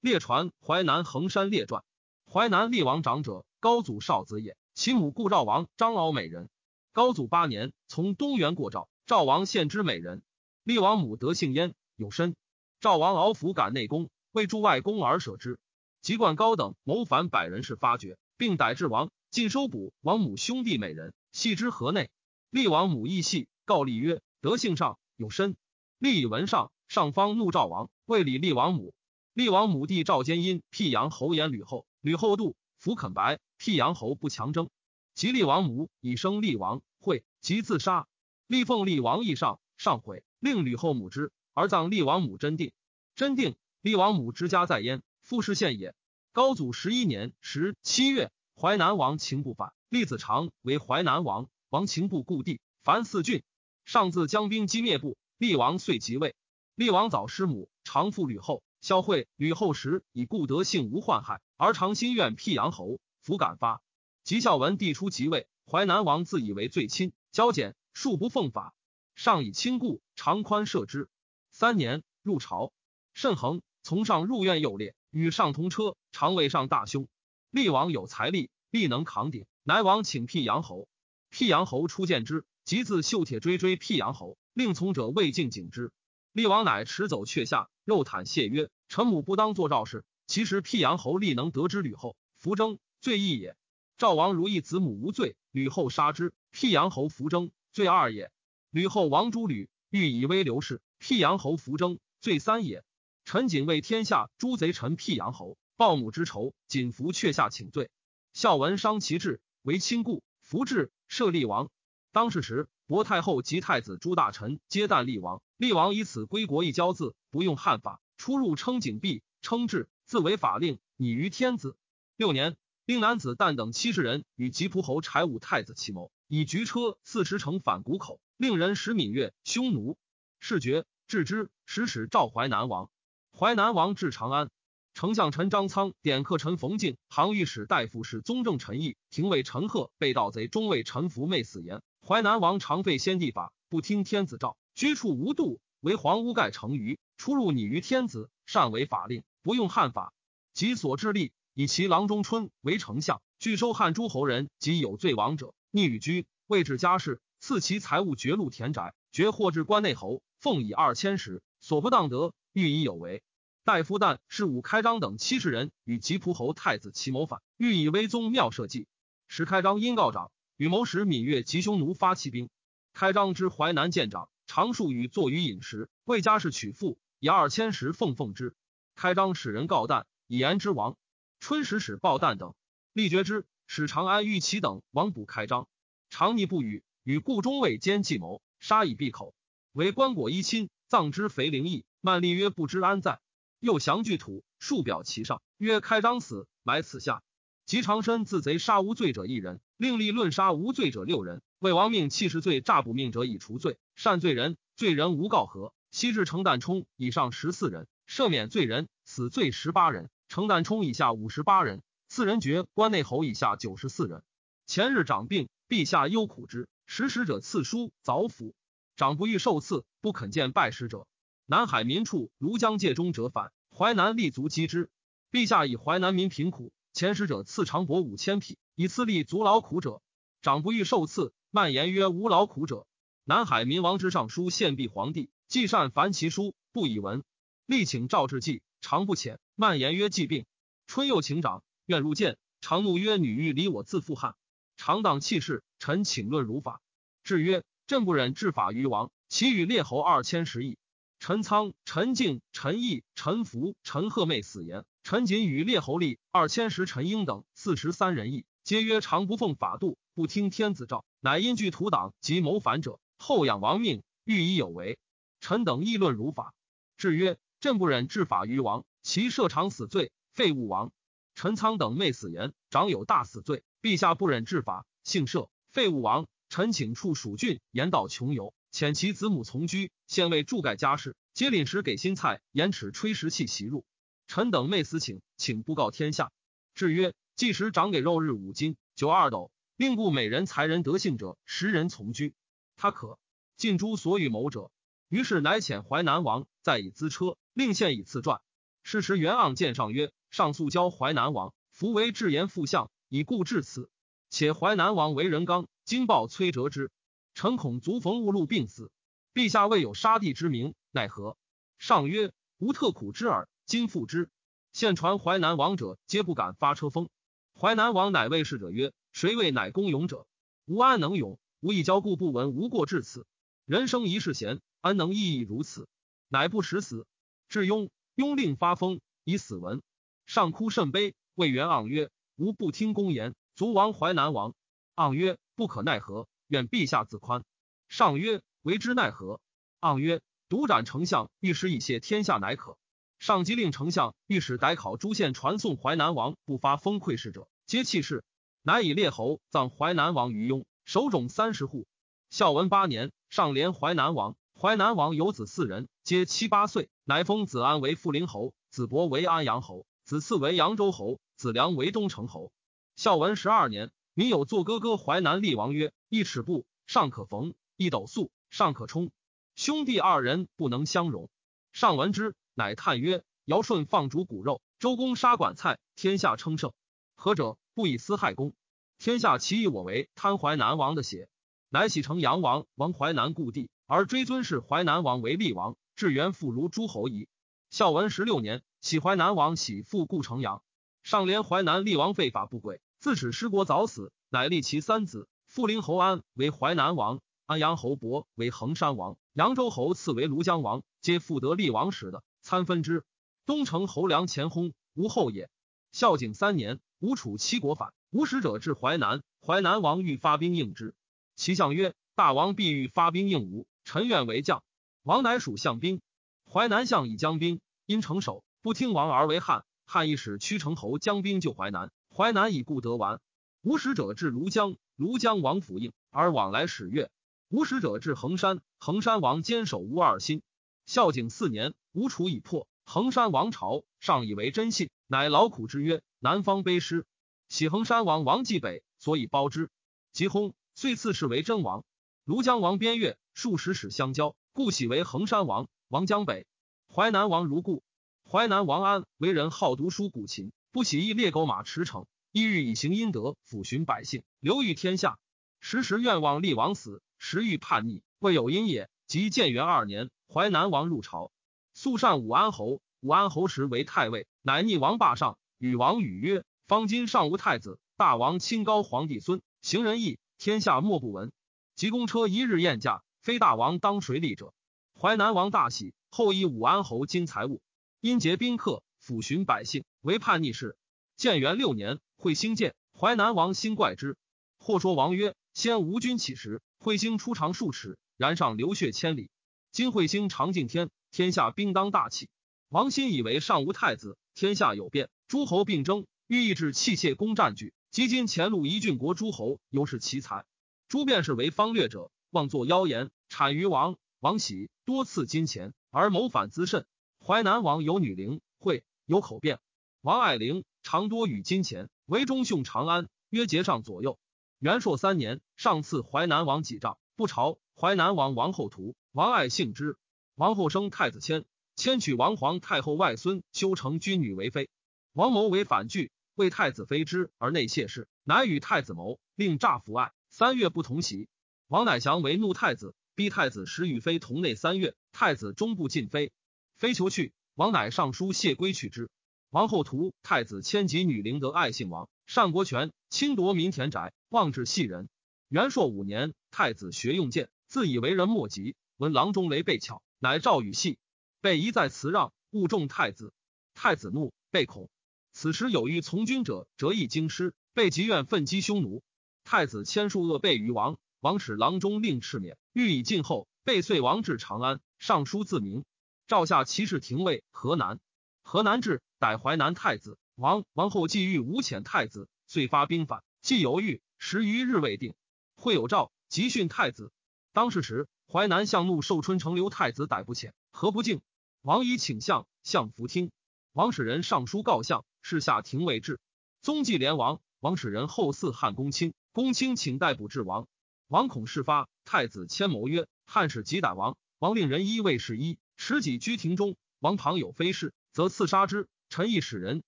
列传淮南衡山列传。淮南厉王长者，高祖少子也。其母故赵王张敖美人。高祖八年，从东原过赵，赵王献之美人。厉王母德姓焉，有身。赵王敖弗感内功，为助外公而舍之。籍贯高等谋反百人士发觉，并逮至王，尽收捕王母兄弟美人，系之河内。厉王母亦系，告厉曰：“德姓上有身。”厉以闻上，上方怒赵王，谓礼厉王母。厉王母弟赵坚因辟阳侯言吕后，吕后度弗肯白，辟阳侯不强争。及厉王母以生厉王，会即自杀。厉奉厉王义上，上悔，令吕后母之，而葬厉王母真定。真定，厉王母之家在焉。复氏县也。高祖十一年十七月，淮南王秦不反，厉子长为淮南王。王秦部故地，凡四郡。上自将兵击灭部，厉王遂即位。厉王早失母，常父吕后。孝惠吕后时，以故德性无患害，而常心愿辟阳侯。弗敢发。及孝文帝初即位，淮南王自以为最亲，交简，数不奉法。上以亲故，常宽赦之。三年，入朝，甚恒。从上入院，右列与上同车，常为上大凶。厉王有财力，必能扛鼎。乃王请辟阳侯，辟阳侯初见之，即自绣铁锥追辟阳侯，令从者未尽景之。厉王乃持走阙下，肉袒谢曰：“臣母不当作赵氏。”其实辟阳侯力能得知吕后，弗征罪亦也。赵王如意子母无罪，吕后杀之，辟阳侯弗征罪二也。吕后王诸吕欲以威刘氏，辟阳侯弗征罪三也。陈景为天下诸贼臣辟阳侯，报母之仇，谨服阙下请罪。孝文伤其志，为亲故，服至赦厉王。当世时，薄太后及太子诸大臣皆旦厉王，厉王以此归国一交字，不用汉法，出入称景币，称制，自为法令，拟于天子。六年，令男子旦等七十人与吉仆侯柴武太子齐谋，以局车四十乘反谷口，令人使闽越匈奴，事决，置之，使使赵淮南王。淮南王至长安，丞相陈张苍、典客陈冯敬、行御史大夫是宗正陈毅、廷尉陈贺被盗贼中尉陈福昧死言。淮南王常废先帝法，不听天子诏，居处无度，为皇屋盖成余，出入拟于天子，善为法令，不用汉法。及所致力，以其郎中春为丞相，拒收汉诸侯人及有罪亡者，逆与居，位置家事，赐其财物，绝禄田宅，绝获至关内侯，奉以二千石，所不当得，欲以有为。大夫旦是武开章等七十人与吉仆侯太子齐谋反，欲以威宗庙社稷。使开章因告长与谋使闽越及匈奴发骑兵。开张之淮南见长，常数与坐于饮食，为家事取妇，以二千石奉奉之。开张使人告旦，以言之王。春使使报旦等，力决之。使长安玉齐等王捕开张，长逆不语，与故中尉兼计谋，杀以闭口。为棺椁一亲，葬之肥灵邑。曼丽曰：“不知安在。”又降具土，数表其上，曰：“开张死，埋此下。”及长身自贼杀无罪者一人，另立论杀无罪者六人。魏王命弃十罪诈捕命者以除罪，善罪人，罪人无告和。西至程旦冲以上十四人，赦免罪人，死罪十八人；程旦冲以下五十八人，四人爵关内侯以下九十四人。前日长病，陛下忧苦之，时使者赐书早府，长不欲受赐，不肯见拜师者。南海民处庐江界中者反，淮南立足击之。陛下以淮南民贫苦，前使者赐长帛五千匹，以赐立足劳苦者。长不欲受赐，蔓言曰：无劳苦者。南海民王之上书献毕皇帝，既善凡其书，不以闻。力请赵志祭，常不遣。蔓言曰：疾病。春又请长，愿入见。常怒曰：女欲离我自负汉。常当弃事，臣请论如法。至曰：朕不忍治法于王，其与列侯二千十亿。陈仓、陈敬、陈毅、陈福、陈贺妹死言。陈瑾与列侯立二千石、陈英等四十三人议，皆曰：常不奉法度，不听天子诏，乃因惧土党及谋反者，后仰亡命，欲以有为。臣等议论如法。至曰：朕不忍治法于王，其设长死罪，废物王。陈仓等妹死言，长有大死罪，陛下不忍治法，幸赦，废物王。臣请处蜀郡，言道穷游。遣其子母从居，县尉助盖家事，皆领时给新菜，言齿吹食器袭入。臣等昧死请，请不告天下。至曰：即时长给肉日五斤，酒二斗，令故美人才人得幸者十人从居。他可尽诸所与谋者。于是乃遣淮南王，再以资车，令献以赐传。是时袁盎见上曰：“上素交淮南王，弗为至言副相，以故至此。且淮南王为人刚，今报崔折之，臣恐卒逢误路病死。陛下未有杀弟之名，奈何？”上曰：“吾特苦之耳，今复之。”现传淮南王者，皆不敢发车封。淮南王乃谓侍者曰：“谁谓乃公勇者？吾安能勇？吾以交故不闻无过至此。人生一世贤，安能意义如此？乃不识死。”至雍，雍令发疯，以死闻。上哭甚悲，谓元盎曰：“吾不听公言，卒亡淮南王。”盎曰：“不可奈何，愿陛下自宽。”上曰：“为之奈何？”盎曰：“独斩丞相，御史以谢天下，乃可。”上即令丞相、御史逮考诸县，传送淮南王不发封馈事者，皆弃市。乃以列侯葬淮南王于雍，守冢三十户。孝文八年，上连淮南王。淮南王有子四人，皆七八岁，乃封子安为富陵侯，子伯为安阳侯，子次为扬州侯，子良为东城侯。孝文十二年，民有作哥哥淮南厉王曰：“一尺布尚可缝，一斗粟尚可充。兄弟二人不能相容。”上闻之。乃叹曰：“尧舜放逐骨肉，周公杀管蔡，天下称盛。何者？不以私害公。天下其以我为贪淮南王的血，乃喜成阳王，王淮南故地，而追尊是淮南王为厉王，至元父如诸侯矣。”孝文十六年，喜淮南王喜复故城阳。上连淮南厉王废法不轨，自使失国早死，乃立其三子：富陵侯安为淮南王，安阳侯伯为衡山王，扬州侯赐为庐江王，皆复得厉王时的。参分之，东城侯梁前薨，无后也。孝景三年，吴楚七国反，吴使者至淮南，淮南王欲发兵应之。其相曰：“大王必欲发兵应吴，臣愿为将。”王乃属相兵。淮南相以将兵，因城守，不听王而为汉。汉亦使屈城侯将兵救淮南，淮南以故得完。吴使者至庐江，庐江王府应，而往来使越。吴使者至衡山，衡山王坚守吴二心。孝景四年。吴楚已破，衡山王朝上以为真信，乃劳苦之曰：“南方卑师，喜衡山王王继北，所以包之。即薨，遂赐谥为真王。庐江王边越数十使相交，故喜为衡山王。王江北，淮南王如故。淮南王安为人好读书古琴，不喜一猎狗马驰骋，一日以行阴德，抚循百姓，流于天下。时时愿望立王死，时欲叛逆，未有因也。即建元二年，淮南王入朝。肃善武安侯，武安侯时为太尉，乃逆王霸上，与王语曰：“方今尚无太子，大王清高皇帝孙，行仁义，天下莫不闻。及公车一日宴驾，非大王当谁立者？”淮南王大喜，后以武安侯金财物，因结宾客，抚循百姓，为叛逆事。建元六年，会兴建，淮南王心怪之。或说王曰：“先吴军起时，彗星出长数尺，然上流血千里。金彗星长敬天。”天下兵当大器，王欣以为上无太子，天下有变，诸侯并争，欲抑制器械攻占据。及今前路一郡国诸侯，尤是奇才。诸便是为方略者，妄作妖言，谄于王。王喜多赐金钱，而谋反滋甚。淮南王有女灵，会有口辩。王爱玲常多与金钱，为中兄长安，约节上左右。元朔三年，上赐淮南王几丈，不朝。淮南王王后图，王爱幸之。王后生太子谦，谦娶王皇太后外孙修成君女为妃。王谋为反拒，为太子妃之而内谢氏，乃与太子谋，令诈服爱。三月不同席。王乃祥为怒太子，逼太子使与妃同内三月，太子终不进妃。妃求去，王乃上书谢归去之。王后图太子迁及女灵得爱姓王，善国权，侵夺民田宅，妄治细人。元朔五年，太子学用剑，自以为人莫及，闻郎中雷被巧。乃诏与戏，被一再辞让，误重太子。太子怒，被恐。此时有欲从军者，折翼京师，被急愿奋击匈奴。太子千数恶被于王，王使郎中令敕免，欲以进后。被遂王至长安，上书自明。诏下骑士廷尉河南，河南至，逮淮南太子王。王后既欲无遣太子，遂发兵反。既犹豫十余日未定，会有诏急训太子。当是时。淮南相怒，寿春城留太子逮不遣，何不敬？王以请相，相弗听。王使人上书告相，是下廷尉至。宗继连王，王使人后嗣汉公卿，公卿请逮捕至王。王恐事发，太子迁谋曰：“汉使即逮王。”王令人衣卫士衣，持己居庭中。王旁有非事，则刺杀之。臣亦使人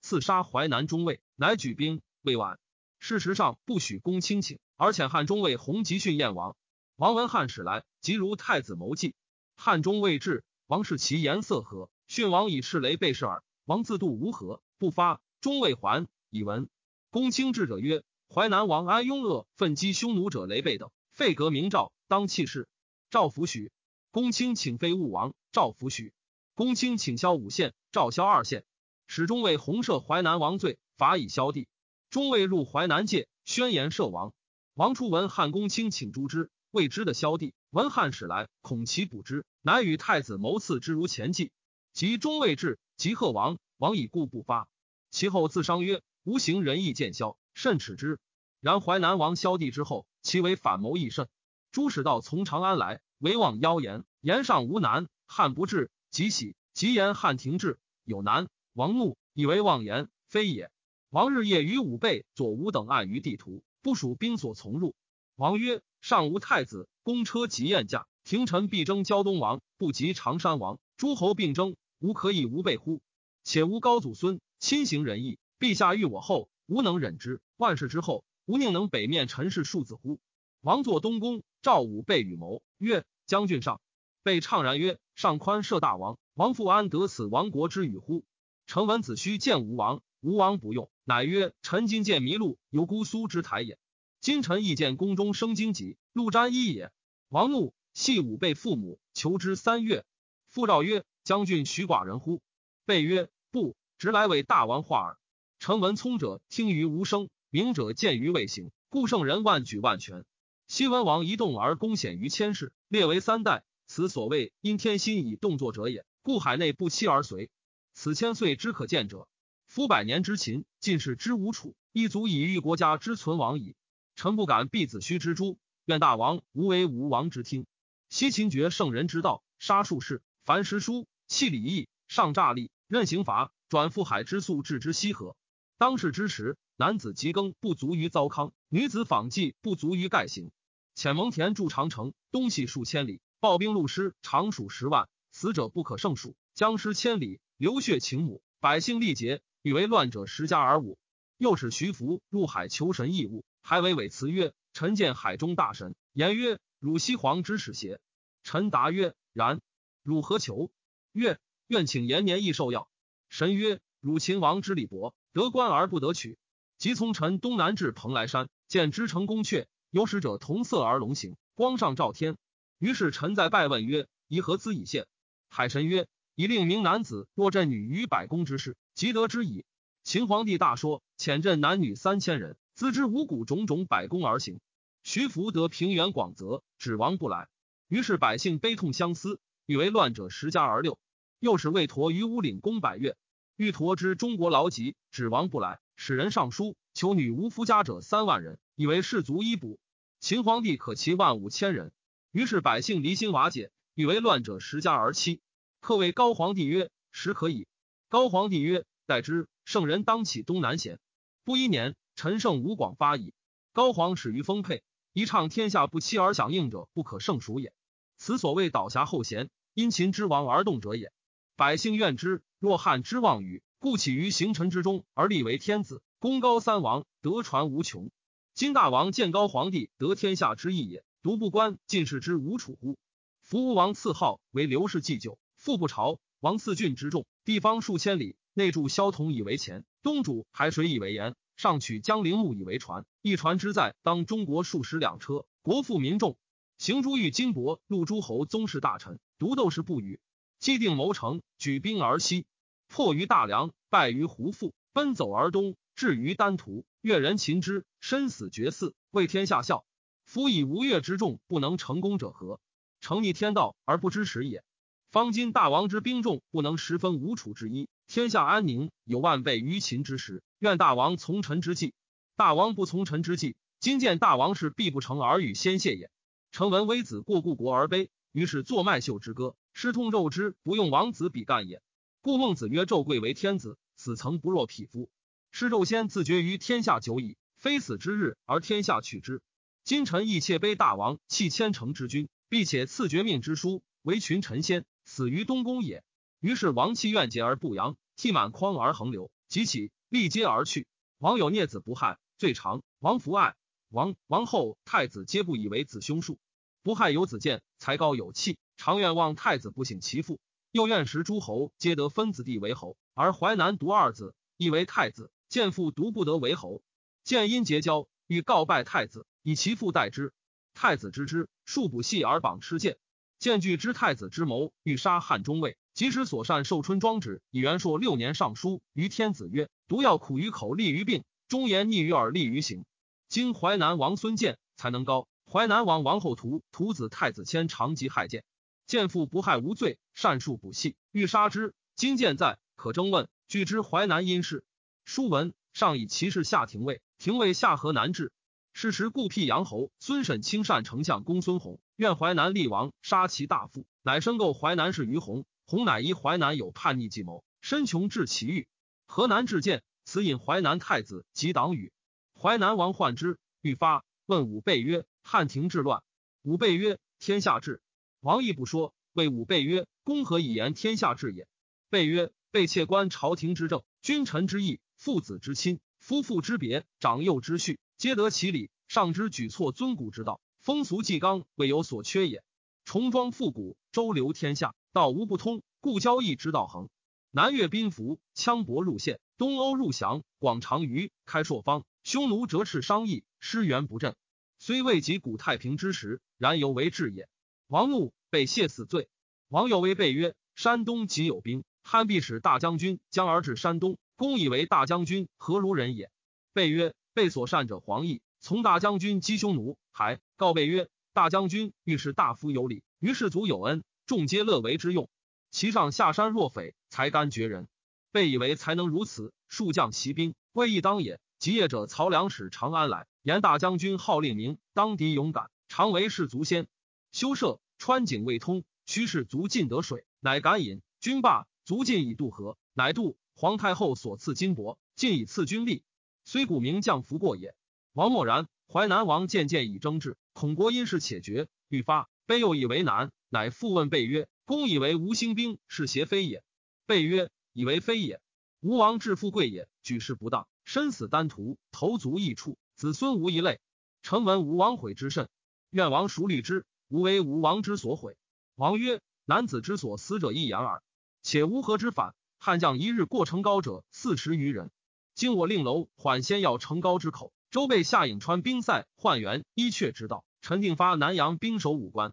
刺杀淮南中尉，乃举兵未晚。事实上不许公卿请，而遣汉中尉洪吉训燕王。王文汉使来，即如太子谋计。汉中未至，王视其颜色何？训王以赤雷备视耳。王自度无何，不发。中未还以闻。公卿至者曰：淮南王安雍恶奋击匈奴者雷贝等，废革明诏，当弃市。赵弗许。公卿请废武王，赵弗许。公卿请萧五县，赵萧二县。始终为弘赦淮南王罪，罚以萧地。中未入淮南界，宣言赦王。王初闻汉公卿请诛之，未知的萧帝。闻汉使来，恐其捕之，乃与太子谋刺之，如前计。及中未至，即贺王，王以故不发。其后自伤曰：“吾行仁义，见萧，甚耻之。”然淮南王萧帝之后，其为反谋亦甚。诸使道从长安来，唯望妖言，言上无难。汉不至，即喜，即言汉停滞，有难。王怒，以为妄言，非也。王日夜于武备、左吾等案于地图，不属兵所从入。王曰：“上无太子，公车及宴驾，廷臣必争胶东王，不及常山王。诸侯并争，吾可以无备乎？且吾高祖孙亲行仁义，陛下欲我后，吾能忍之。万世之后，吾宁能北面陈氏庶子乎？”王作东宫，赵武备与谋曰：“将军上。”备怅然曰：“上宽赦大王，王复安得此亡国之语乎？”臣闻子须见吴王，吴王不用，乃曰：“臣今见麋鹿，由姑苏之台也。今臣亦见宫中生荆棘，鹿沾衣也。”王怒，系武备父母，求之三月。父诏曰：“将军许寡人乎？”备曰：“不，直来为大王化耳。”臣闻聪者听于无声，明者见于未形，故圣人万举万全。西文王一动而功显于千世，列为三代，此所谓因天心以动作者也。故海内不期而随。此千岁之可见者，夫百年之秦，尽是之无楚，亦足以喻国家之存亡矣。臣不敢避子虚之诛，愿大王无为吴王之听。西秦绝圣人之道，杀术士，凡诗书，弃礼义，上诈力，任刑罚，转覆海之粟，置之西河。当世之时，男子及耕不足于糟糠，女子纺绩不足于盖行。遣蒙恬筑长城，东西数千里，暴兵戮师，常数十万，死者不可胜数，僵尸千里。流血请母，百姓力竭，欲为乱者十家而五。又使徐福入海求神异物，还为委辞曰：“臣见海中大神。”言曰：“汝西皇之使邪？”臣答曰：“然。”汝何求？曰：“愿请延年益寿药。”神曰：“汝秦王之礼薄，得官而不得取。即从臣东南至蓬莱山，见之成宫阙，有使者同色而龙行，光上照天。于是臣在拜问曰：‘宜何兹以献？’海神曰。”以令名男子若镇女于百宫之事，即得之矣。秦皇帝大说，遣镇男女三千人，资之五谷种种百宫而行。徐福得平原广泽，指王不来。于是百姓悲痛相思，欲为乱者十家而六。又使魏陀于乌岭攻百越，欲陀之中国劳疾，指王不来，使人上书求女无夫家者三万人，以为士卒衣补。秦皇帝可其万五千人。于是百姓离心瓦解，欲为乱者十家而七。客谓高皇帝曰：“时可以。”高皇帝曰：“待之。圣人当起东南贤。”不一年，陈胜吴广发矣。高皇始于丰沛，一唱天下不期而响应者，不可胜数也。此所谓倒侠后贤，因秦之亡而动者也。百姓怨之，若汉之妄语，故起于行臣之中而立为天子，功高三王，得传无穷。今大王见高皇帝得天下之意也，独不观进士之无楚乎？夫吴王赐号为刘氏祭酒。父不朝，王四郡之众，地方数千里，内筑萧统以为前，东主海水以为盐，上取江陵木以为船。一船之载，当中国数十两车。国富民众，行诸欲金帛，入诸侯宗室大臣，独斗士不语。既定谋成，举兵而西，破于大梁，败于胡父，奔走而东，至于丹徒。越人擒之，身死绝嗣，为天下笑。夫以吴越之众不能成功者何？成逆天道而不知时也。方今大王之兵众不能十分吴楚之一，天下安宁有万倍于秦之时。愿大王从臣之计。大王不从臣之计，今见大王是必不成而与先谢也。臣闻微子过故国而悲，于是作麦秀之歌，失痛肉之，不用王子比干也。故孟子曰：“纣贵为天子，死曾不若匹夫。是纣先自绝于天下久矣，非死之日而天下取之。今臣亦切悲大王弃千乘之君，必且赐绝命之书，为群臣先。”死于东宫也。于是王气怨结而不扬，涕满眶而横流，即起，立阶而去。王有孽子不害，最长。王弗爱王王后太子皆不以为子兄数。不害有子建，才高有气，常愿望太子不省其父。又愿识诸侯皆得分子弟为侯，而淮南独二子，亦为太子。建父独不得为侯。建因结交，欲告拜太子，以其父代之。太子知之，数不系而绑持剑。建惧知太子之谋，欲杀汉中尉。及时所善寿春庄子以元朔六年上书于天子曰：“毒药苦于口，利于病；忠言逆于耳，利于行。”今淮南王孙建才能高，淮南王王后图徒子太子谦长及害建。建父不害无罪，善术不细，欲杀之。今见在，可征问。据知淮南因事。书文上以其事下廷尉，廷尉下河南治。是时故辟阳侯孙审亲善丞相公孙弘，愿淮南厉王杀其大父，乃申购淮南市于弘。弘乃疑淮南有叛逆计谋，身穷至其欲。河南至见，此引淮南太子及党羽。淮南王患之，欲发问武备曰：“汉庭治乱。”武备曰：“天下治。”王亦不说，谓武备曰：“公何以言天下治也？”备曰：“备窃观朝廷之政，君臣之义，父子之亲，夫妇之别，长幼之序，皆得其理。上之举措，尊古之道，风俗纪纲，未有所缺也。重装复古，周流天下，道无不通，故交易之道恒。南越宾服，羌伯入县，东欧入降，广长于开朔方，匈奴折斥商议，师援不振，虽未及古太平之时，然犹为治也。”王怒，被谢死罪。王有为备曰：“山东即有兵，汉必使大将军将而至山东。公以为大将军何如人也？”备曰：“备所善者黄奕，从大将军击匈奴。还告备曰：‘大将军欲是大夫有礼，于士卒有恩，众皆乐为之用。其上下山若匪，才干绝人。’被以为才能如此，数将骑兵，未易当也。及业者曹良使长安来，言大将军号令明，当敌勇敢，常为士卒先。”修舍川井未通，驱使卒尽得水，乃敢饮。军罢，卒尽以渡河，乃渡。皇太后所赐金帛，尽以赐军力。虽古名将服过也。王默然，淮南王渐渐以争执，恐国因事且绝，欲发。备又以为难，乃复问备曰：“公以为吴兴兵是邪非也？”备曰：“以为非也。吴王至富贵也，举事不当，身死丹徒，头足异处，子孙无一类。臣闻吴王悔之甚，愿王熟虑之。”吾为吴王之所悔。王曰：“男子之所思者一言耳。且乌合之反？汉将一日过成高者四十余人。今我令楼缓先要成高之口，周备下颍川兵塞换元伊阙之道。陈定发南阳兵守五关，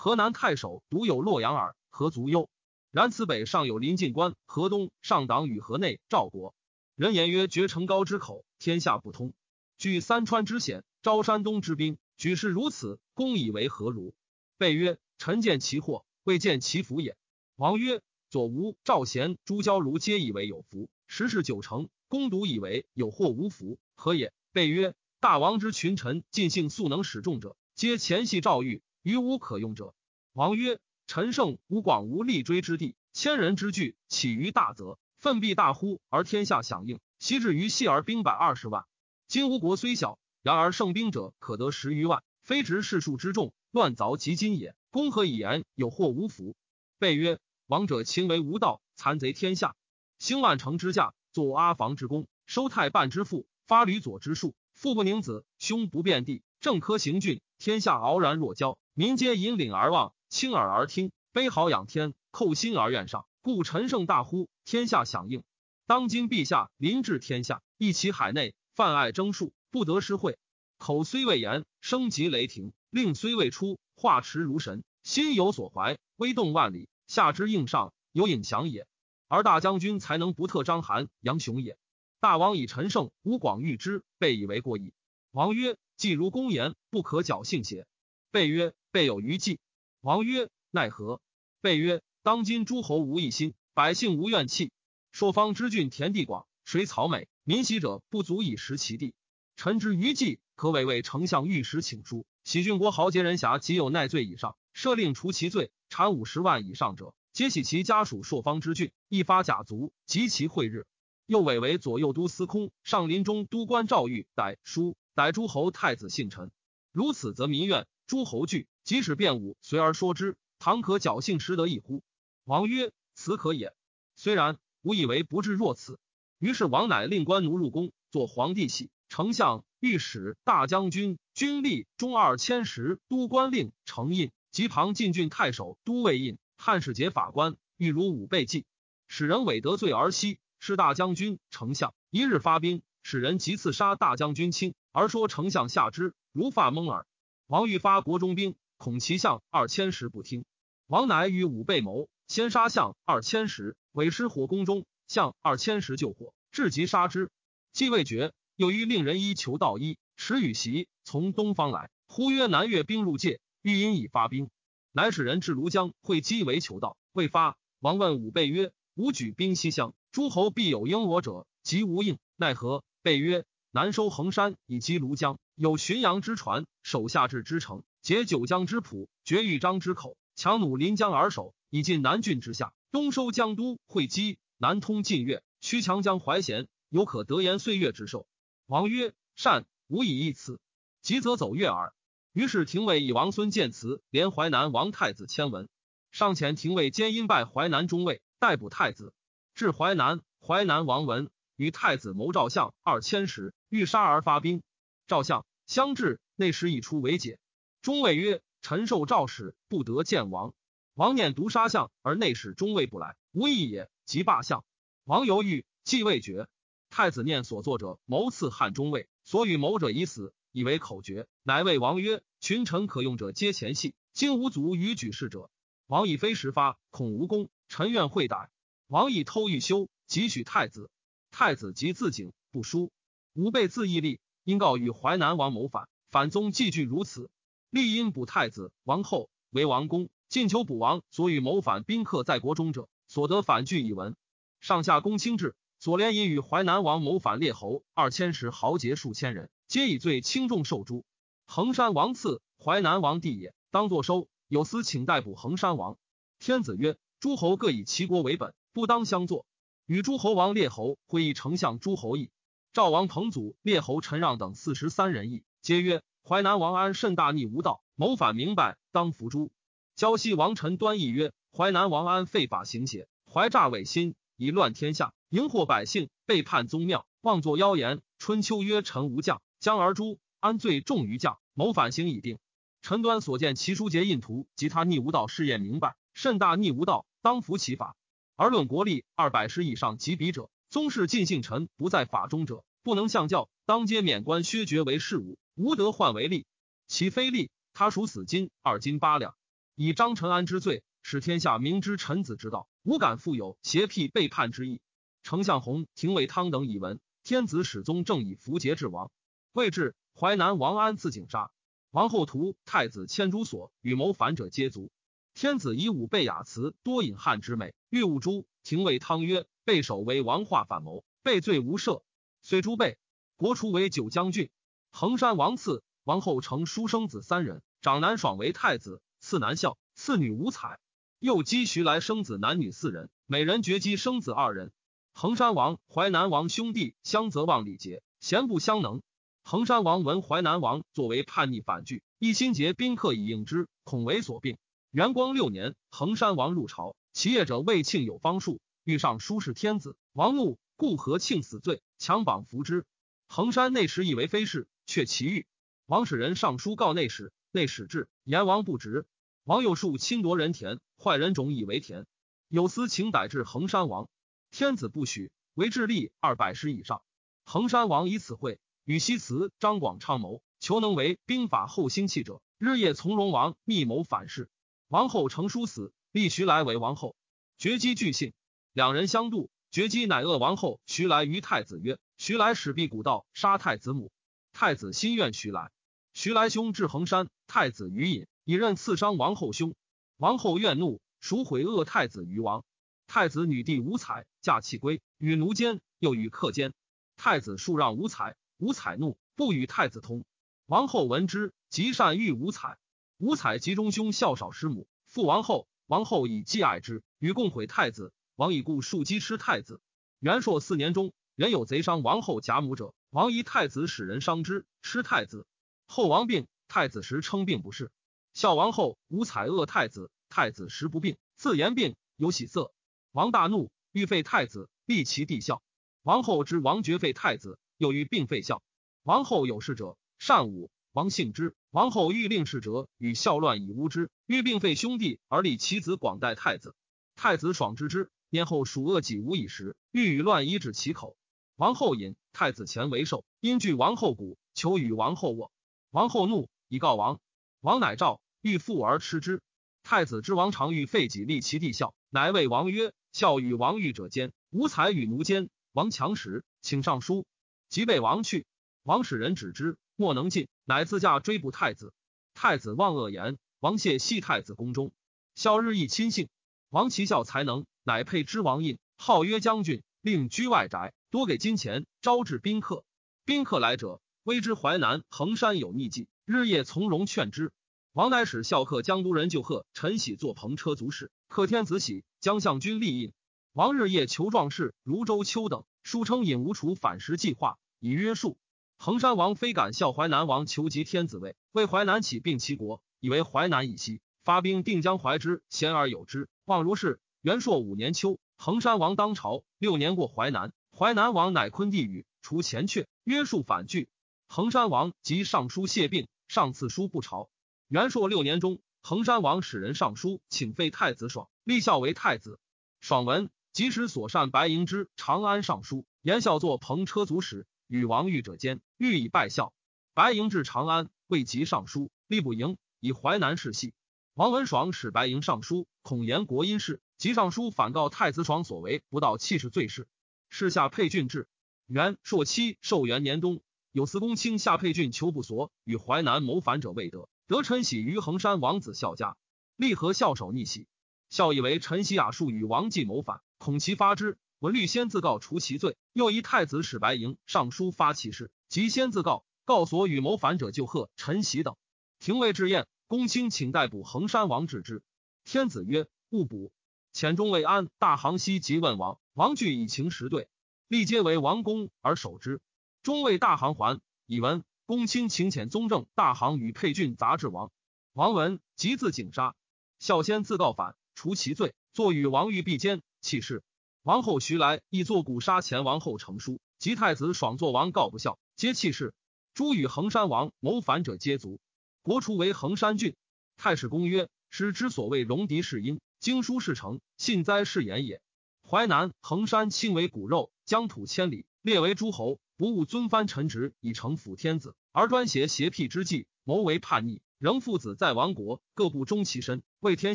河南太守独有洛阳耳，何足忧？然此北上有临晋关，河东上党与河内赵国。人言曰：绝成高之口，天下不通。据三川之险，招山东之兵，举事如此，公以为何如？”备曰：“臣见其祸，未见其福也。”王曰：“左吴、赵贤、朱交如皆以为有福，时事九成，公独以为有祸无福，何也？”备曰：“大王之群臣尽性素能使众者，皆前系赵玉，于无可用者。”王曰：“陈胜、吴广无立锥之地，千人之聚，起于大泽，奋必大呼而天下响应。昔至于细而兵百二十万，今吴国虽小，然而胜兵者可得十余万，非执士数之众。”乱凿及今也。公何以言有祸无福？备曰：王者秦为无道，残贼天下。兴万乘之驾，作阿房之功，收太半之富，发吕左之术，父不宁子，兄不遍地，正科行郡，天下傲然若骄。民皆引领而望，亲耳而听，悲嚎仰天，叩心而愿上。故陈胜大呼，天下响应。当今陛下临治天下，一齐海内，泛爱征戍，不得失会。口虽未言，声及雷霆。令虽未出，化持如神，心有所怀，威动万里。下之应上，有影响也。而大将军才能不特章邯、杨雄也。大王以陈胜、吴广遇之，备以为过矣。王曰：“既如公言，不可侥幸邪？”备曰：“备有余计。”王曰：“奈何？”备曰：“当今诸侯无一心，百姓无怨气。朔方之郡，田地广，水草美，民喜者不足以食其地。臣之余计，可委为丞相御史请书。”喜郡国豪杰人侠，即有奈罪以上，赦令除其罪；产五十万以上者，皆喜其家属朔方之郡，一发甲卒，及其会日。又委为左右都司空、上林中都官赵玉逮书，逮诸侯太子幸臣。如此，则民怨，诸侯惧，即使变武，随而说之，倘可侥幸，实得一乎？王曰：此可也。虽然，吾以为不至若此。于是王乃令官奴入宫，做皇帝玺、丞相、御史、大将军、军吏、中二千石、都官令、承印及旁进郡太守、都尉印、汉使节法官，欲如五倍计，使人伪得罪而息。是大将军、丞相一日发兵，使人即刺杀大将军卿，而说丞相下之，如发蒙耳。王欲发国中兵，恐其相二千石不听。王乃与武备谋，先杀相二千石，委师火宫中，相二千石救火，至即杀之。既未决，又欲令人衣求道衣，持羽袭从东方来，呼曰：“南越兵入界，欲因以发兵。”乃使人至庐江会稽为求道，未发。王问武备曰：“吾举兵西乡。”诸侯必有应我者，即无应，奈何？备曰：南收衡山，以击庐江，有浔阳之船，守夏至之城，结九江之浦，绝豫章之口，强弩临江而守，以进南郡之下。东收江都，会稽，南通晋越，驱强江淮咸，有可得言岁月之寿。王曰：善，吾以一此。急则走越耳。于是廷尉以王孙建祠，连淮南王太子千文，上遣廷尉兼因拜淮南中尉，逮捕太子。至淮南，淮南王文与太子谋赵相二千石，欲杀而发兵。赵相相至，内史已出为解。中尉曰：“臣受诏使，不得见王。王念独杀相，而内史中尉不来，无义也。即罢相。王犹豫，既未决。太子念所作者谋刺汉中尉，所与谋者已死，以为口诀。乃谓王曰：群臣可用者皆前戏，今无足与举事者。王以非时发，恐无功，臣愿会逮。”王以偷欲修，即许太子。太子即自警，不书。吾辈自义立，因告与淮南王谋反，反宗既惧如此。立因补太子、王后为王公，进求补王所与谋反宾客在国中者，所得反拒一文。上下公卿制，所连因与淮南王谋反列侯二千石豪杰数千人，皆以罪轻重受诛。衡山王赐淮南王地也，当作收。有司请逮捕衡山王。天子曰：诸侯各以其国为本。不当相作，与诸侯王列侯会议丞相诸侯议。赵王彭祖、列侯陈让等四十三人议，皆曰：淮南王安甚大逆无道，谋反明白，当伏诛。胶西王陈端议曰：淮南王安废法行邪，怀诈伪心，以乱天下，淫惑百姓，背叛宗庙，妄作妖言。春秋曰：臣无将，将而诛。安罪重于将，谋反行已定。陈端所见其书节印图及他逆无道试验明白，甚大逆无道，当服其法。而论国力二百石以上及彼者，宗室尽姓臣不在法中者，不能相教，当皆免官削爵为事务，无得换为利。其非利，他属死金二金八两。以张承安之罪，使天下明知臣子之道，无敢负有邪僻背叛之意。丞相洪、廷尉汤等以闻，天子始宗正以符节治王。未至，淮南王安自警杀王后图，太子千诸所与谋反者皆卒。天子以武备雅辞，多引汉之美，欲勿诛。廷尉汤曰：“备首为王化反谋，备罪无赦，遂诛备。国除为九将军。衡山王赐王后成书生子三人，长男爽为太子，次男孝，次女无彩。又积徐来生子男女四人，每人绝姬生子二人。衡山王、淮南王兄弟相则望礼节，贤不相能。衡山王闻淮南王作为叛逆反拒，一心结宾客以应之，恐为所病。”元光六年，衡山王入朝，其业者魏庆有方术，欲上书事天子。王怒，故和庆死罪，强绑扶之。衡山内史以为非事，却其欲。王使人上书告内史，内史至，言王不直。王有数侵夺人田，坏人种以为田。有司请逮至衡山王，天子不许，为智力二百石以上。衡山王以此会，与西辞张广昌谋，求能为兵法后兴器者，日夜从容王密谋反事。王后成书死，立徐来为王后。绝姬惧信，两人相度。绝姬乃恶王后。徐来于太子曰：“徐来使辟古道，杀太子母。”太子心怨徐来。徐来兄至衡山，太子于隐以刃刺伤王后兄。王后怨怒，赎回恶太子于王。太子女弟无彩嫁弃归，与奴奸，又与客奸。太子数让无彩，无彩怒，不与太子通。王后闻之，极善欲无彩。吴采及中兄孝少师母，父王后，王后以继爱之，与共毁太子。王以故数击吃太子。元朔四年中，人有贼伤王后贾母者，王疑太子使人伤之，吃太子。后王病，太子时称病不适。孝王后吴彩恶太子，太子时不病，自言病，有喜色。王大怒，欲废太子，立其弟孝。王后知王爵废太子，又欲并废孝。王后有事者，善武。王信之。王后欲令侍者与孝乱以诬之，欲并废兄弟而立其子广代太子。太子爽之之，年后数恶己无以食，欲与乱以止其口。王后引太子前为寿，因惧王后骨，求与王后卧。王后怒，以告王。王乃召，欲复而吃之。太子之王常欲废己立其弟孝，乃谓王曰：“孝与王欲者间，无才与奴奸。王强时，请上书。即被王去。王使人止之，莫能进，乃自驾追捕太子。太子望恶言，王谢系太子宫中。孝日益亲信，王其孝才能，乃配之王印，号曰将军，令居外宅，多给金钱，招致宾客。宾客来者，微知淮南衡山有逆计，日夜从容劝之。王乃使孝客江都人就贺陈喜坐篷车卒事，贺天子喜，将相军立印。王日夜求壮士如周丘等，书称引吴楚反时计划，以约束。衡山王非敢效淮南王求及天子位，为淮南起并齐国，以为淮南以西，发兵定将淮之，贤而有之，望如是。元朔五年秋，衡山王当朝，六年过淮南，淮南王乃昆地宇，除前阙，约束反拒。衡山王即上书谢病，上赐书不朝。元朔六年中，衡山王使人上书，请废太子爽，立孝为太子。爽闻，即使所善白迎之长安尚书，言孝作篷车卒使。与王御者间，欲以拜孝。白营至长安，未及上书，立不迎，以淮南事系。王文爽使白营上书，恐言国因事，即上书反告太子爽所为不道气势罪事。事下沛郡治。元朔七寿元年冬，有司公卿下沛郡求不所，与淮南谋反者未得，得陈喜于衡山王子孝家，立和孝守逆喜。孝以为陈喜雅术与王继谋反，恐其发之。文律先自告除其罪，又依太子使白营上书发其事，即先自告，告所与谋反者就贺陈喜等。廷尉至宴，公卿请逮捕衡山王治之。天子曰：勿捕。遣中尉安大行西即问王，王惧以情实对，立皆为王公而守之。中尉大行还，以闻公卿请遣宗正大行与沛郡杂志王。王闻，即自警杀。孝先自告反，除其罪，坐与王玉璧间，弃世。王后徐来，亦作古杀前王后成书，及太子爽作王告不孝，皆弃世。诸与衡山王谋反者皆卒。国除为衡山郡。太史公曰：师之所谓戎狄是因，经书事成，信哉是言也。淮南衡山亲为骨肉，疆土千里，列为诸侯，不务尊藩臣职以成辅天子，而专挟邪辟之计，谋为叛逆，仍父子在亡国，各不忠其身，为天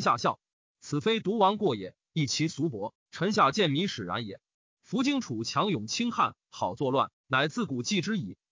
下笑。此非独王过也，亦其俗薄。臣下见民使然也。夫荆楚强勇轻汉，好作乱，乃自古记之矣。